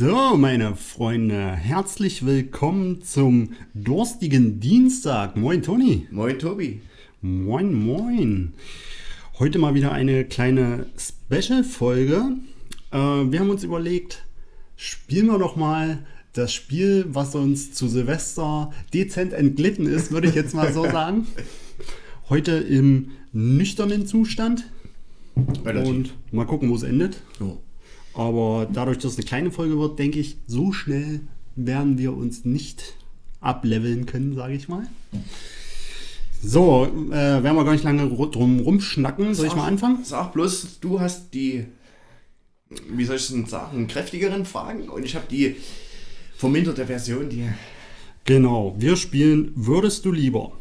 So, meine Freunde, herzlich willkommen zum durstigen Dienstag. Moin, Toni. Moin, Tobi. Moin, moin. Heute mal wieder eine kleine Special-Folge. Äh, wir haben uns überlegt, spielen wir doch mal das Spiel, was uns zu Silvester dezent entglitten ist, würde ich jetzt mal so sagen. Heute im nüchternen Zustand. Relativ. Und mal gucken, wo es endet. Oh. Aber dadurch, dass es eine kleine Folge wird, denke ich, so schnell werden wir uns nicht ableveln können, sage ich mal. So, äh, werden wir gar nicht lange ru- drum rumschnacken. Soll ich mal anfangen? Sag bloß, du hast die, wie soll ich denn sagen, kräftigeren Fragen und ich habe die verminderte Version, die. Genau, wir spielen Würdest du lieber?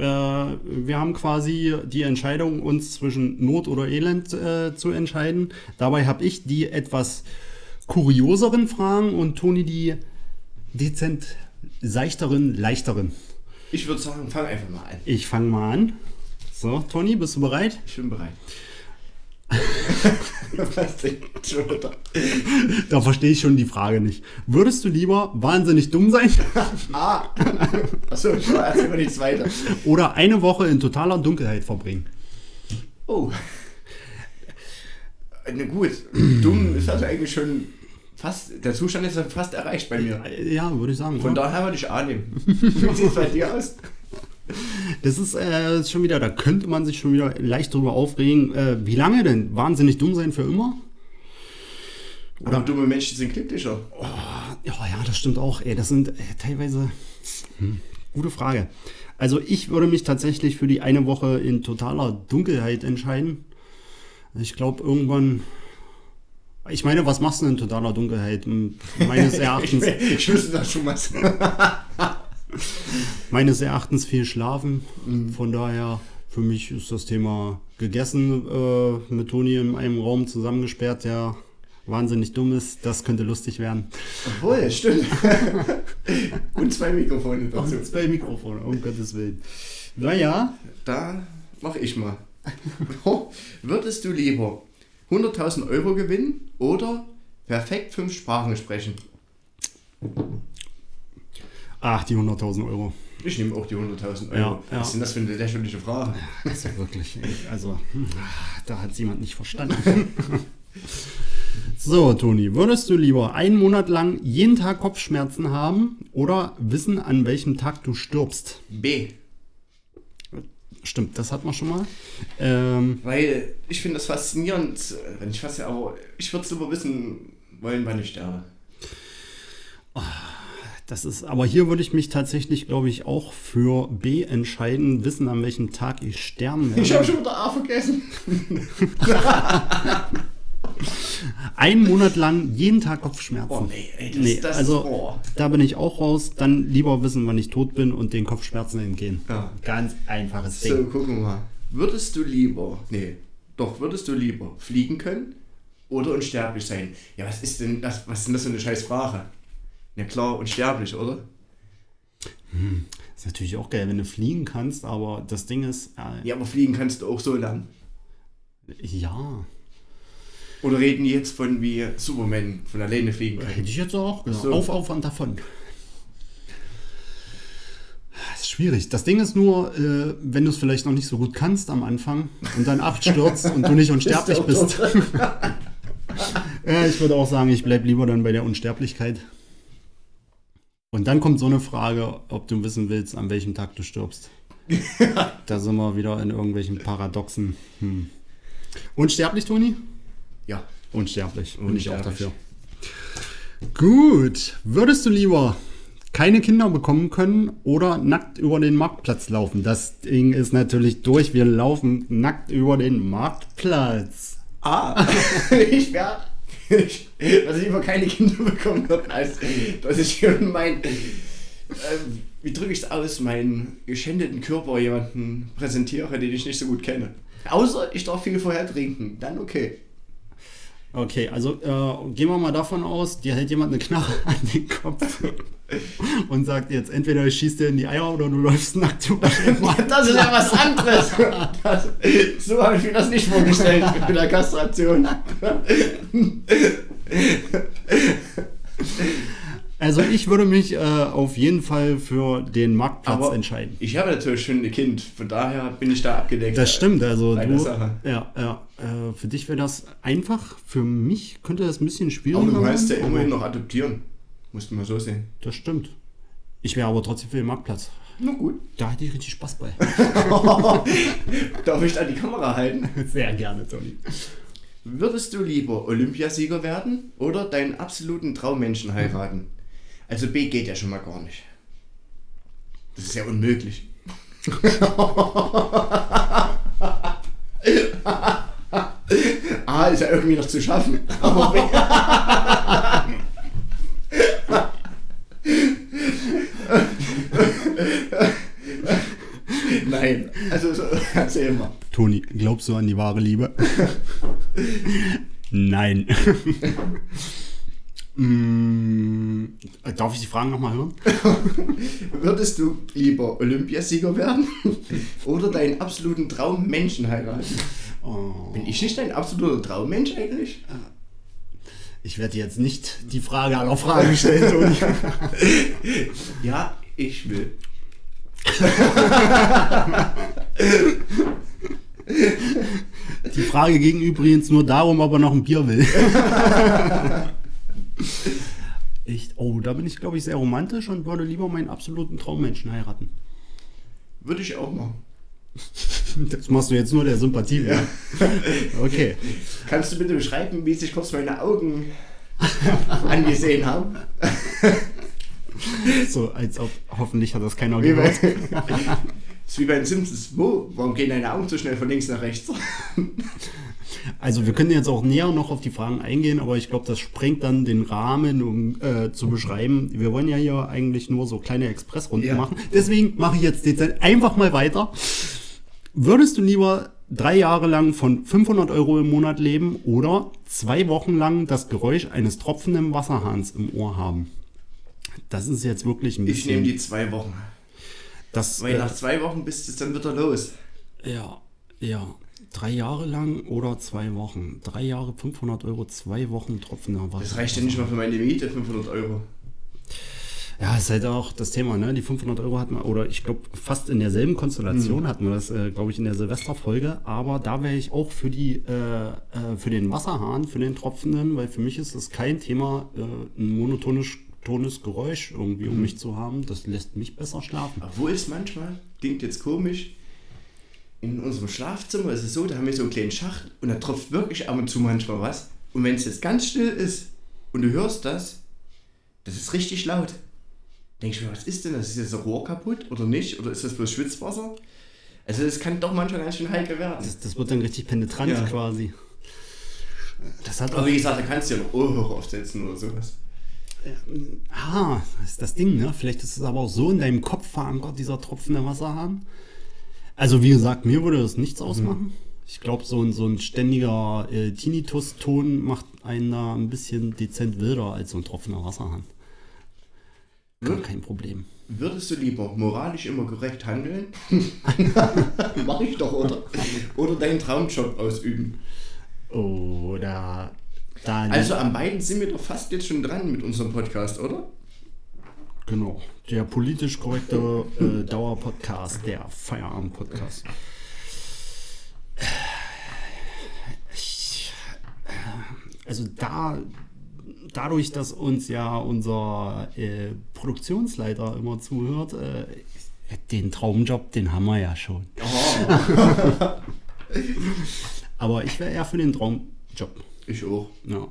Äh, wir haben quasi die Entscheidung, uns zwischen Not oder Elend äh, zu entscheiden. Dabei habe ich die etwas kurioseren Fragen und Toni die dezent seichteren, leichteren. Ich würde sagen, fang einfach mal an. Ich fange mal an. So, Toni, bist du bereit? Ich bin bereit. Was denn schon wieder? Da verstehe ich schon die Frage nicht. Würdest du lieber wahnsinnig dumm sein Ah! Achso, ich war erst immer nichts weiter. oder eine Woche in totaler Dunkelheit verbringen? Oh. Na gut, dumm ist also eigentlich schon fast, der Zustand ist ja fast erreicht bei mir. Ja, würde ich sagen. Von oder? daher würde ich annehmen. Wie sieht es bei dir aus? Das ist äh, schon wieder, da könnte man sich schon wieder leicht drüber aufregen. Äh, wie lange denn? Wahnsinnig dumm sein für immer? Oder dumme Menschen sind glücklicher. Ja, ja, das stimmt auch. Ey, das sind äh, teilweise. Hm, gute Frage. Also ich würde mich tatsächlich für die eine Woche in totaler Dunkelheit entscheiden. Ich glaube irgendwann. Ich meine, was machst du denn in totaler Dunkelheit? Meines Ich, Erachtens, ich wüsste das schon was. Meines Erachtens viel schlafen. Von daher, für mich ist das Thema gegessen äh, mit Toni in einem Raum zusammengesperrt, der wahnsinnig dumm ist. Das könnte lustig werden. Obwohl, stimmt. Und zwei Mikrofone dazu. Und zwei Mikrofone, um Gottes Willen. Naja, Da mache ich mal. Würdest du lieber 100.000 Euro gewinnen oder perfekt fünf Sprachen sprechen? Ach, die 100.000 Euro. Ich nehme auch die 100.000 Euro. Ja, ja. Was ist denn das für eine lächerliche Frage? Also wirklich, also, hm, da hat jemand nicht verstanden. So, Toni, würdest du lieber einen Monat lang jeden Tag Kopfschmerzen haben oder wissen, an welchem Tag du stirbst? B. Stimmt, das hat man schon mal. Ähm, Weil ich finde das faszinierend, wenn ich fasse, aber ich würde es lieber wissen wollen, wann ich sterbe. Das ist, aber hier würde ich mich tatsächlich, glaube ich, auch für B entscheiden, wissen, an welchem Tag ich sterben werde. Ich habe schon wieder A vergessen. Einen Monat lang jeden Tag Kopfschmerzen. Oh nee, ey, das, Nee, das also oh. da bin ich auch raus. Dann lieber wissen, wann ich tot bin und den Kopfschmerzen entgehen. Ja. Ganz einfaches So, Ding. gucken wir mal. Würdest du lieber, nee, doch, würdest du lieber fliegen können oder unsterblich sein? Ja, was ist denn das, was ist denn das für eine scheiß Sprache? Ja klar, unsterblich, oder? Ist natürlich auch geil, wenn du fliegen kannst, aber das Ding ist, äh, Ja, aber fliegen kannst du auch so lang. ja, Oder reden die jetzt von wie Superman von alleine fliegen können? hätte ich jetzt auch gesagt. So. Auf, auf und davon. Das ist schwierig. Das Ding ist nur, äh, wenn du es vielleicht noch nicht so gut kannst am Anfang und dann abstürzt und du nicht unsterblich Bist Ja, ich würde auch sagen, ich bleibe lieber dann bei der Unsterblichkeit. Und dann kommt so eine Frage, ob du wissen willst, an welchem Tag du stirbst. da sind wir wieder in irgendwelchen Paradoxen. Hm. Unsterblich, Toni? Ja. Unsterblich. Bin ich auch Unsterblich. dafür. Gut. Würdest du lieber keine Kinder bekommen können oder nackt über den Marktplatz laufen? Das Ding ist natürlich durch. Wir laufen nackt über den Marktplatz. Ah, ich wäre. Dass ich lieber keine Kinder bekommen würde, als dass ich mein. Äh, wie drücke ich es aus? Meinen geschändeten Körper jemanden präsentiere, den ich nicht so gut kenne. Außer ich darf viel vorher trinken, dann okay. Okay, also äh, gehen wir mal davon aus, dir hält jemand eine Knarre an den Kopf und sagt jetzt, entweder ich schieß dir in die Eier oder du läufst nackt über. Das ist ja was anderes. Das, so habe ich mir das nicht vorgestellt mit der Kastration. Also ich würde mich äh, auf jeden Fall für den Marktplatz Aber entscheiden. Ich habe natürlich schon ein Kind, von daher bin ich da abgedeckt. Das stimmt, also du, Sache. ja, ja, äh, für dich wäre das einfach, für mich könnte das ein bisschen schwieriger Aber du kannst ja sein, immerhin noch adoptieren. Musst du mal so sehen. Das stimmt. Ich wäre aber trotzdem für den Marktplatz. Na gut. Da hätte ich richtig Spaß bei. Darf ich da die Kamera halten? Sehr gerne, Toni. Würdest du lieber Olympiasieger werden oder deinen absoluten Traummenschen heiraten? Also B geht ja schon mal gar nicht. Das ist ja unmöglich. A ist ja irgendwie noch zu schaffen. Aber B Nein, also so, erzähl mal. Toni, glaubst du an die wahre Liebe? Nein. Mm, darf ich die Fragen nochmal hören? Würdest du lieber Olympiasieger werden oder deinen absoluten Traummenschen heiraten? Oh, Bin ich nicht dein absoluter Traummensch eigentlich? ich werde jetzt nicht die Frage aller Fragen stellen, Toni. Ja, ich will. Die Frage ging übrigens nur darum, ob er noch ein Bier will. Oh, da bin ich, glaube ich, sehr romantisch und würde lieber meinen absoluten Traummenschen heiraten. Würde ich auch machen. Das machst du jetzt nur der Sympathie. Ja. Okay. Kannst du bitte beschreiben, wie sich kurz meine Augen angesehen haben? So, als ob hoffentlich hat das keiner gehört. das ist wie bei den Simpsons. Wo? Warum gehen deine Augen so schnell von links nach rechts? Also wir können jetzt auch näher noch auf die Fragen eingehen, aber ich glaube, das sprengt dann den Rahmen, um äh, zu beschreiben. Wir wollen ja hier eigentlich nur so kleine Expressrunden Ja. machen. Deswegen mache ich jetzt dezent einfach mal weiter. Würdest du lieber drei Jahre lang von 500 Euro im Monat leben oder zwei Wochen lang das Geräusch eines tropfenden Wasserhahns im Ohr haben? Das ist jetzt wirklich ein Ich bisschen... nehme die zwei Wochen. das, Weil äh, nach zwei Wochen bist du dann wieder los. Ja, ja. Drei Jahre lang oder zwei Wochen. Drei Jahre 500 Euro, zwei Wochen tropfender Wasser. Das reicht ja nicht mal für meine Miete, 500 Euro. Ja, ist halt auch das Thema, ne? Die 500 Euro hatten wir, oder ich glaube, fast in derselben Konstellation hatten wir das, äh, glaube ich, in der Silvesterfolge. Aber da wäre ich auch für die, äh, äh, für den Wasserhahn, für den tropfenden, weil für mich ist es kein Thema, äh, ein monotonisch tones Geräusch irgendwie um mich zu haben. Das lässt mich besser schlafen. Obwohl es manchmal, klingt jetzt komisch, in unserem Schlafzimmer ist es so, da haben wir so einen kleinen Schacht und da tropft wirklich ab und zu manchmal was. Und wenn es jetzt ganz still ist und du hörst das, das ist richtig laut. Denke ich mir, was ist denn das? Ist jetzt ein Rohr kaputt oder nicht? Oder ist das bloß Schwitzwasser? Also das kann doch manchmal ganz schön heikel werden. Das, das wird dann richtig penetrant Ja. quasi. Das hat Aber wie gesagt, da kannst du ja noch Ohrhörer aufsetzen oder sowas. Ah, das ist das Ding, ne? Vielleicht ist es aber auch so in deinem Kopf verankert, dieser tropfende Wasserhahn. Also, wie gesagt, mir würde das nichts ausmachen. Ich glaube, so ein, so ein ständiger äh, Tinnitus-Ton macht einen da ein bisschen dezent wilder als so ein tropfender Wasserhahn. Gar Hm? kein Problem. Würdest du lieber moralisch immer korrekt handeln? Mach ich doch, oder? Oder deinen Traumjob ausüben? Oder da. Also an beiden sind wir doch fast jetzt schon dran mit unserem Podcast, oder? Genau. Der politisch korrekte äh, Dauerpodcast, der Feierabend-Podcast. Also da, dadurch, dass uns ja unser äh, Produktionsleiter immer zuhört, äh, den Traumjob, den haben wir ja schon. Aber ich wäre eher für den Traumjob. Ich auch. Ja.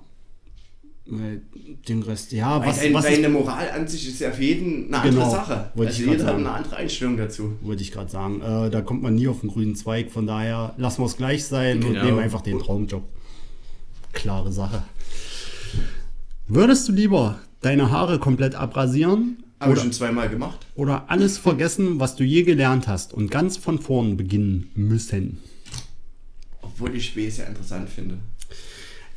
Weil Den Rest, ja, Weil was, dein, was ist- deine Moral an sich ist ja für jeden eine andere Genau, Sache. wollte Also jeder hat sagen. eine andere Einstellung dazu. wollte ich gerade sagen. Äh, da kommt man nie auf den grünen Zweig. Von daher lassen wir es gleich sein und Genau. nehmen einfach den Traumjob. Klare Sache. Würdest du lieber deine Haare komplett abrasieren Habe ich oder, schon zweimal gemacht. oder alles vergessen, was du je gelernt hast und ganz von vorn beginnen müssen? Obwohl ich B sehr interessant finde.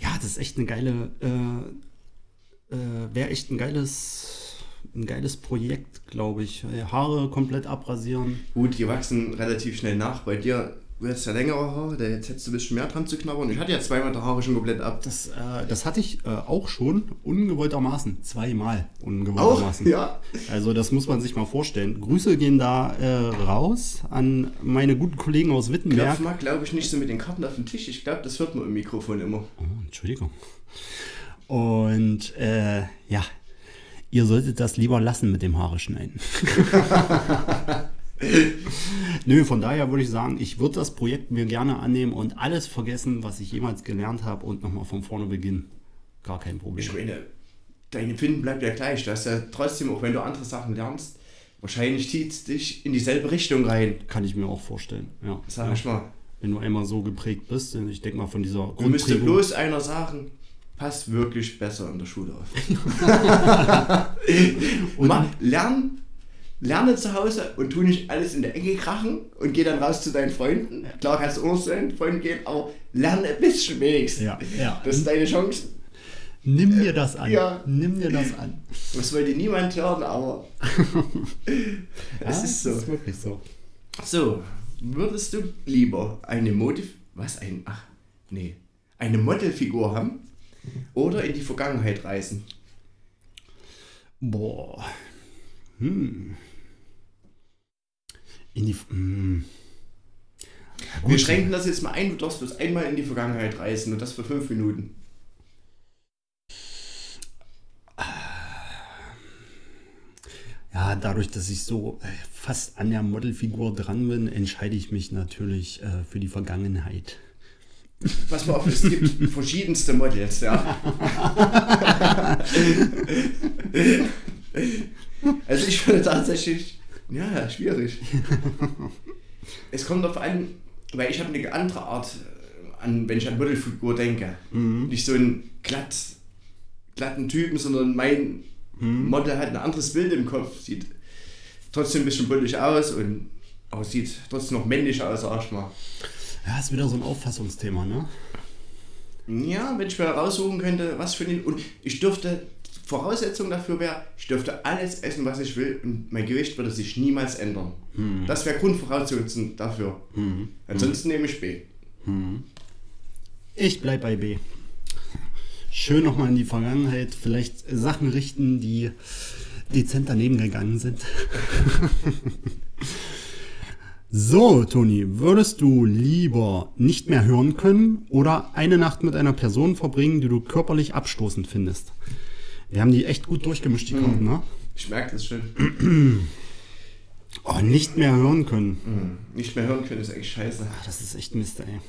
Ja, das ist echt eine geile, äh, äh, wäre echt ein geiles, ein geiles Projekt, glaube ich. Haare komplett abrasieren. Gut, die wachsen relativ schnell nach. Bei dir Du hast ja längere Haare, da jetzt hättest du ein bisschen mehr dran zu knabbern. Ich hatte ja zweimal die Haare schon komplett ab. Das, äh, das hatte ich äh, auch schon, ungewolltermaßen. Zweimal Auch? ungewolltermaßen. Ja. Also das muss man sich mal vorstellen. Grüße gehen da äh, raus an meine guten Kollegen aus Wittenberg. Klopf mal, glaube ich, nicht so mit den Karten auf den Tisch. Ich glaube, das hört man im Mikrofon immer. Oh, Entschuldigung. Und äh, ja, ihr solltet das lieber lassen mit dem Haare schneiden. Nö, von daher würde ich sagen, ich würde das Projekt mir gerne annehmen und alles vergessen, was ich jemals gelernt habe und nochmal von vorne beginnen. Gar kein Problem. Ich meine, dein Empfinden bleibt ja gleich. Du hast ja trotzdem, auch wenn du andere Sachen lernst, wahrscheinlich zieht es dich in dieselbe Richtung rein. Kann ich mir auch vorstellen. Ja. Sag ja. ich mal. Wenn du einmal so geprägt bist, und ich denke mal von dieser Du müsste Grundprägung- bloß einer sagen, pass wirklich besser in der Schule auf. Und- Mach, lern, lerne zu Hause und tu nicht alles in der Ecke krachen und geh dann raus zu deinen Freunden. Klar kannst du auch zu deinen Freunden gehen, aber lerne ein bisschen wenigstens. Ja, ja. Das ist deine Chance. Nimm dir das an. Ja. Nimm dir das an. Das wollte niemand hören, aber es Ja, ist so. Das ist wirklich so. So, würdest du lieber eine Motiv... Was? Ein... Ach, nee. Eine Modelfigur haben oder in die Vergangenheit reisen? Boah. Hm. In die. Ja, Wir schränken das jetzt mal ein, du darfst bloß einmal in die Vergangenheit reisen und das für fünf Minuten. Ja, dadurch, dass ich so äh, fast an der Modelfigur dran bin, entscheide ich mich natürlich äh, für die Vergangenheit. Pass mal auf, es gibt verschiedenste Models, ja. also ich finde tatsächlich, ja, schwierig. Es kommt darauf an, weil ich habe eine andere Art, äh, an, wenn ich an Modelfigur denke. Nicht so einen glatt, glatten Typen, sondern mein Model hat ein anderes Bild im Kopf, sieht trotzdem ein bisschen bullig aus und aber sieht trotzdem noch männlich aus, sag ich mal. Ja, ist wieder so ein Auffassungsthema, ne? Ja, wenn ich mir raussuchen könnte, was für den. Und ich dürfte, Voraussetzung dafür wäre, ich dürfte alles essen, was ich will und mein Gewicht würde sich niemals ändern. Das wäre Grundvoraussetzung dafür. Ansonsten nehme ich B. Ich bleib bei B. Schön nochmal in die Vergangenheit, vielleicht Sachen richten, die dezent daneben gegangen sind. so, Toni, würdest du lieber nicht mehr hören können oder eine Nacht mit einer Person verbringen, die du körperlich abstoßend findest? Wir haben die echt gut durchgemischt, die Karten, ne? Ich merke das schon. Oh, nicht mehr hören können. Nicht mehr hören können ist eigentlich scheiße. Ah, Das ist echt Mist, ey.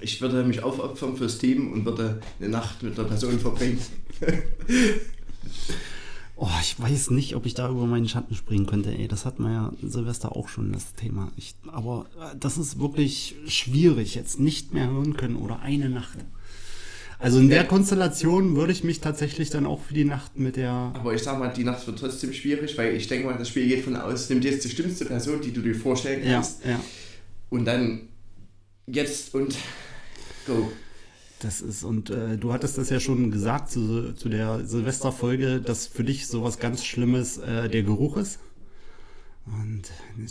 Ich würde mich aufopfern fürs Team und würde eine Nacht mit der Person verbringen. Oh, ich weiß nicht, ob ich da über meinen Schatten springen könnte, ey. Das hat man ja Silvester auch schon, das Thema. Ich, aber äh, das ist wirklich schwierig, jetzt nicht mehr hören können oder eine Nacht. Also in der Konstellation würde ich mich tatsächlich dann auch für die Nacht mit der. Aber ich sag mal, die Nacht wird trotzdem schwierig, weil ich denke mal, das Spiel geht von aus, nimm dir jetzt die schlimmste Person, die du dir vorstellen Ja, kannst. ja. Und dann jetzt und go. Das ist, und äh, du hattest das ja schon gesagt zu, zu der Silvesterfolge, dass für dich sowas ganz Schlimmes äh, der Geruch ist. Und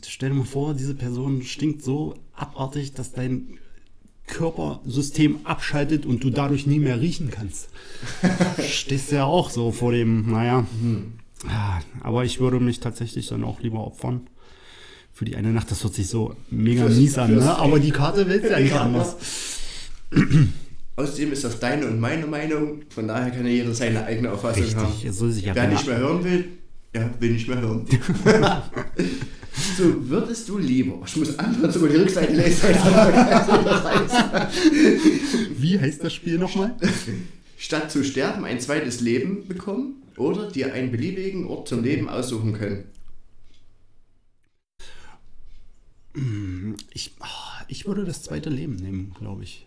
stell dir mal vor, diese Person stinkt so abartig, dass dein Körpersystem abschaltet und du dadurch nie mehr riechen kannst. Stehst ja auch so vor dem, naja. Ja, aber ich würde mich tatsächlich dann auch lieber opfern. Für die eine Nacht, das hört sich so mega Fürs- mies an, ne? aber die Karte will ja nicht anders. Außerdem ist das deine und meine Meinung, von daher kann ja jeder seine eigene Auffassung haben. Richtig, es soll sich ja Wer nicht mehr hören will, ja, will nicht mehr hören. so, würdest du lieber, ich muss einfach sogar die Rückseite lesen, Wie heißt das Spiel nochmal? statt zu sterben ein zweites Leben bekommen oder dir einen beliebigen Ort zum Leben aussuchen können? Ich, ah, ich würde das zweite Leben nehmen, glaube ich.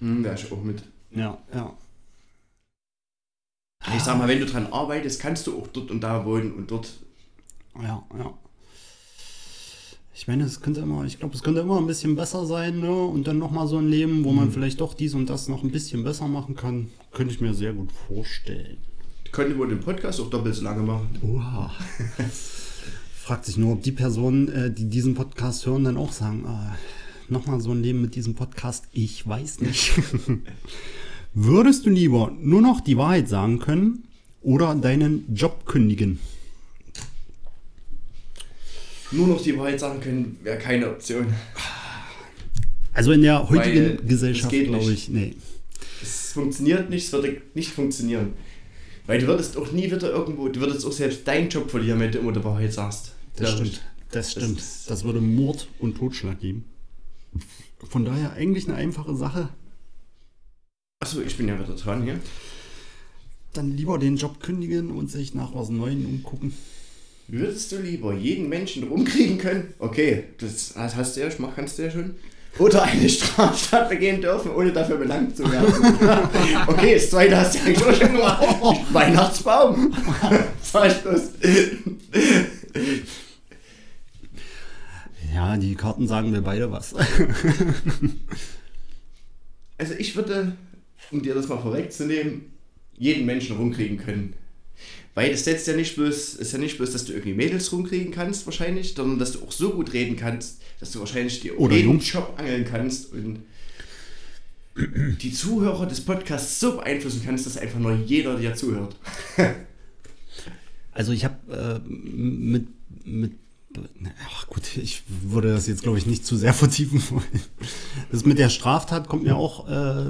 Hm, da ich auch mit. Ja, ja. Ich sag mal, wenn du dran arbeitest, kannst du auch dort und da wohnen und dort. Ja, ja. Ich meine, es könnte immer, ich glaube, es könnte immer ein bisschen besser sein, ne? Und dann nochmal so ein Leben, wo man vielleicht doch dies und das noch ein bisschen besser machen kann. Könnte ich mir sehr gut vorstellen. Könnte wohl den Podcast auch doppelt so lange machen. Oha. Fragt sich nur, ob die Personen, äh, die diesen Podcast hören, dann auch sagen, ah, nochmal so ein Leben mit diesem Podcast? Ich weiß nicht. Würdest du lieber nur noch die Wahrheit sagen können oder deinen Job kündigen? Nur noch die Wahrheit sagen können, wäre keine Option. Also in der heutigen Weil Gesellschaft glaube ich, nee. Es funktioniert nicht, es würde nicht funktionieren. Weil du würdest auch nie wieder irgendwo, du würdest auch selbst deinen Job verlieren, wenn du immer die Wahrheit sagst. Das stimmt. Das Das stimmt. ist- Das würde Mord und Totschlag geben. Von daher eigentlich eine einfache Sache. Achso, ich bin ja wieder dran hier. Dann lieber den Job kündigen und sich nach was Neuem umgucken. Würdest du lieber jeden Menschen rumkriegen können? Okay, das hast du ja, kannst du ja schon. Oder eine Straftat begehen dürfen, ohne dafür belangt zu werden. okay, das zweite hast du ja eigentlich schon gemacht. Weihnachtsbaum. Bloß. Ja, die Karten sagen mir beide was. Also ich würde, um dir das mal vorwegzunehmen, jeden Menschen rumkriegen können. Weil das setzt ja nicht bloß, ist ja nicht bloß, dass du irgendwie Mädels rumkriegen kannst wahrscheinlich, sondern dass du auch so gut reden kannst, dass du wahrscheinlich dir Oder jeden Jungs. Job angeln kannst und die Zuhörer des Podcasts so beeinflussen kannst, dass einfach nur jeder dir zuhört. Also ich habe äh, mit, mit ach gut, ich würde das jetzt glaube ich nicht zu sehr vertiefen wollen. Das mit der Straftat kommt mir auch äh,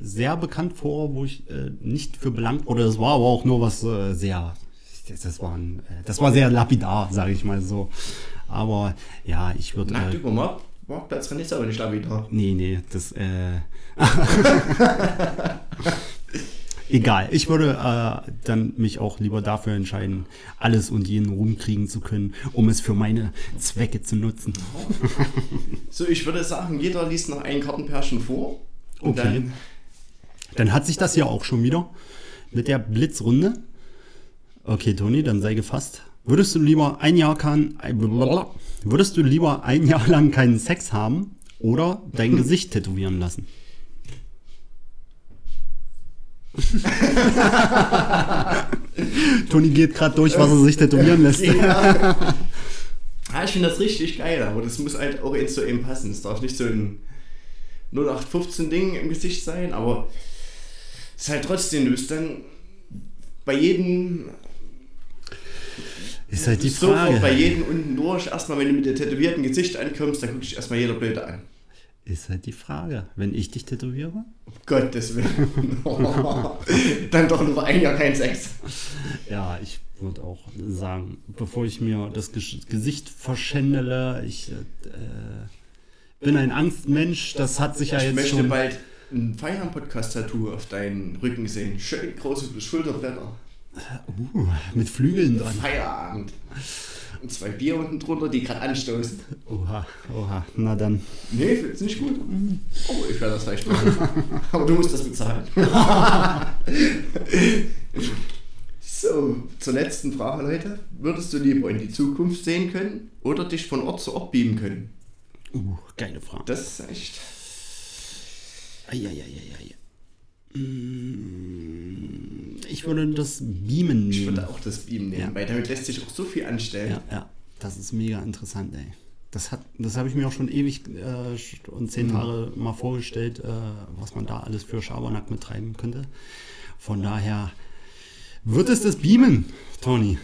sehr bekannt vor, wo ich äh, nicht für belangt wurde. Das war aber auch nur was äh, sehr, das, das war, ein, äh, das war sehr lapidar, sage ich mal so. Aber ja, ich würde Na, äh, du, Mark, Marktplatz ist aber nicht wieder. Nee, nee, das, äh. Egal, ich würde äh, dann mich auch lieber dafür entscheiden, alles und jeden rumkriegen zu können, um es für meine Zwecke zu nutzen. So, ich würde sagen, jeder liest noch ein Kartenpärchen vor. Und Okay. dann Dann hat sich das ja auch schon wieder mit der Blitzrunde. Okay, Toni, dann sei gefasst. Würdest du lieber ein Jahr kann, würdest du lieber ein Jahr lang keinen Sex haben oder dein Gesicht tätowieren lassen? Toni geht gerade durch, was er sich tätowieren lässt. Ja. ja, ich finde das richtig geil, aber das muss halt auch jetzt so eben passen. Es darf nicht so ein 0815-Ding im Gesicht sein, aber es ist halt trotzdem, du bist dann bei jedem, Ist halt die sofort bei Frage. jedem unten durch, erstmal wenn du mit dem tätowierten Gesicht ankommst, dann guckt dich erstmal jeder blöde an. Ist halt die Frage. Wenn ich dich tätowiere? Um Gottes Willen. dann doch nur ein Jahr kein Sex. Ja, ich würde auch sagen, bevor ich mir das Ges- Gesicht verschändele, ich äh, bin ein Angstmensch, das hat sich ja ich jetzt möchte schon... bald ein Feierabend-Podcast-Tattoo auf deinen Rücken sehen. Schön große Schulterblätter. Uh, mit Flügeln dran. Feierabend. Und zwei Bier unten drunter, die gerade anstoßen. Oha, oha, na dann. Nee, du nicht gut? Oh, ich werde das vielleicht machen. Aber du musst das bezahlen. so, zur letzten Frage, Leute. Würdest du lieber in die Zukunft sehen können oder dich von Ort zu Ort beamen können? Uh, geile Frage. Das ist echt. Eieieiei. Mm, Ich würde das Beamen Ich nehmen. würde auch das Beamen nehmen, Ja. weil damit lässt sich auch so viel anstellen. Ja, ja, das ist mega interessant, ey. Das, hat, das habe ich mir auch schon ewig äh, und zehn Tage mal vorgestellt, äh, was man da alles für Schabernack mittreiben könnte. Von daher wird es das Beamen, Toni.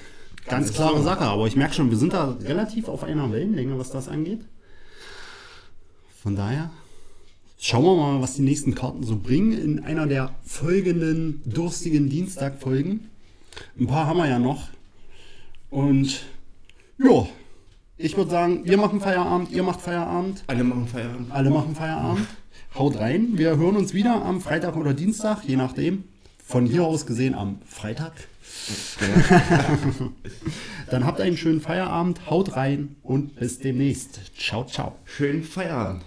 Ganz klare Sache, aber ich merke schon, wir sind da relativ auf einer Wellenlänge, was das angeht. Von daher schauen wir mal, was die nächsten Karten so bringen in einer der folgenden durstigen Dienstag-Folgen. Ein paar haben wir ja noch. Und ja, ich würde sagen, wir machen Feierabend, ihr macht Feierabend, Alle machen Feierabend. alle machen Feierabend. Haut rein. Wir hören uns wieder am Freitag oder Dienstag, je nachdem. Von hier aus gesehen am Freitag. Dann habt einen schönen Feierabend, haut rein und bis demnächst. Ciao, ciao. Schönen Feierabend.